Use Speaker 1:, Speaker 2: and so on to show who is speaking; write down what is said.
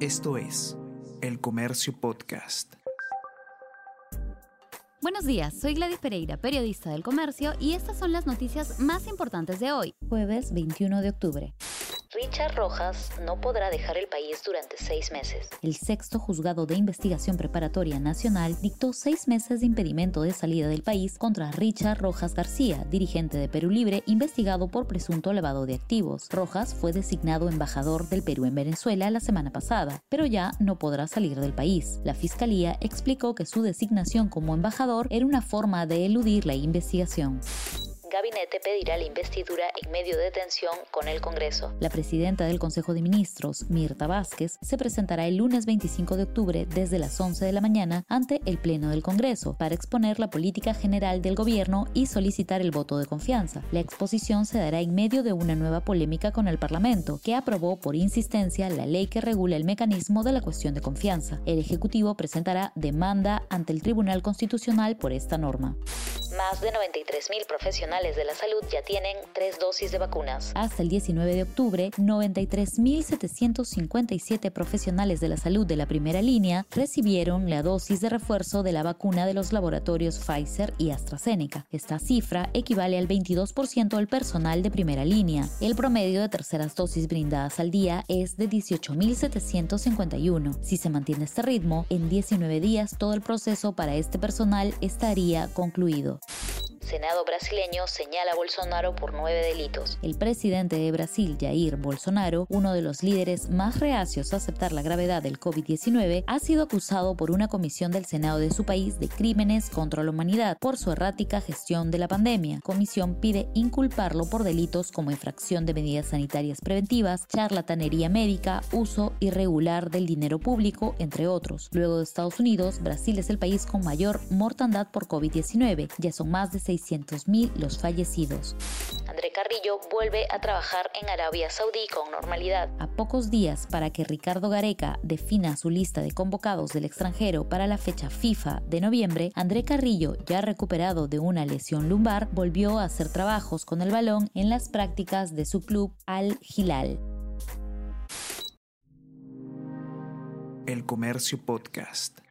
Speaker 1: Esto es El Comercio Podcast.
Speaker 2: Buenos días, soy Gladys Pereira, periodista del Comercio, y estas son las noticias más importantes de hoy, jueves 21 de octubre.
Speaker 3: Richard Rojas no podrá dejar el país durante seis meses.
Speaker 2: El sexto juzgado de investigación preparatoria nacional dictó seis meses de impedimento de salida del país contra Richard Rojas García, dirigente de Perú Libre, investigado por presunto lavado de activos. Rojas fue designado embajador del Perú en Venezuela la semana pasada, pero ya no podrá salir del país. La fiscalía explicó que su designación como embajador era una forma de eludir la investigación
Speaker 3: gabinete pedirá la investidura en medio de tensión con el Congreso.
Speaker 2: La presidenta del Consejo de Ministros, Mirta Vázquez, se presentará el lunes 25 de octubre desde las 11 de la mañana ante el Pleno del Congreso para exponer la política general del gobierno y solicitar el voto de confianza. La exposición se dará en medio de una nueva polémica con el Parlamento, que aprobó por insistencia la ley que regula el mecanismo de la cuestión de confianza. El Ejecutivo presentará demanda ante el Tribunal Constitucional por esta norma.
Speaker 3: Más de 93.000 profesionales de la salud ya tienen tres dosis de vacunas.
Speaker 2: Hasta el 19 de octubre, 93.757 profesionales de la salud de la primera línea recibieron la dosis de refuerzo de la vacuna de los laboratorios Pfizer y AstraZeneca. Esta cifra equivale al 22% del personal de primera línea. El promedio de terceras dosis brindadas al día es de 18.751. Si se mantiene este ritmo, en 19 días todo el proceso para este personal estaría concluido.
Speaker 3: Senado brasileño señala a Bolsonaro por nueve delitos.
Speaker 2: El presidente de Brasil, Jair Bolsonaro, uno de los líderes más reacios a aceptar la gravedad del COVID-19, ha sido acusado por una comisión del Senado de su país de crímenes contra la humanidad por su errática gestión de la pandemia. Comisión pide inculparlo por delitos como infracción de medidas sanitarias preventivas, charlatanería médica, uso irregular del dinero público, entre otros. Luego de Estados Unidos, Brasil es el país con mayor mortandad por COVID-19. Ya son más de 600.000 los fallecidos.
Speaker 3: André Carrillo vuelve a trabajar en Arabia Saudí con normalidad.
Speaker 2: A pocos días para que Ricardo Gareca defina su lista de convocados del extranjero para la fecha FIFA de noviembre, André Carrillo, ya recuperado de una lesión lumbar, volvió a hacer trabajos con el balón en las prácticas de su club Al Hilal.
Speaker 1: El Comercio Podcast.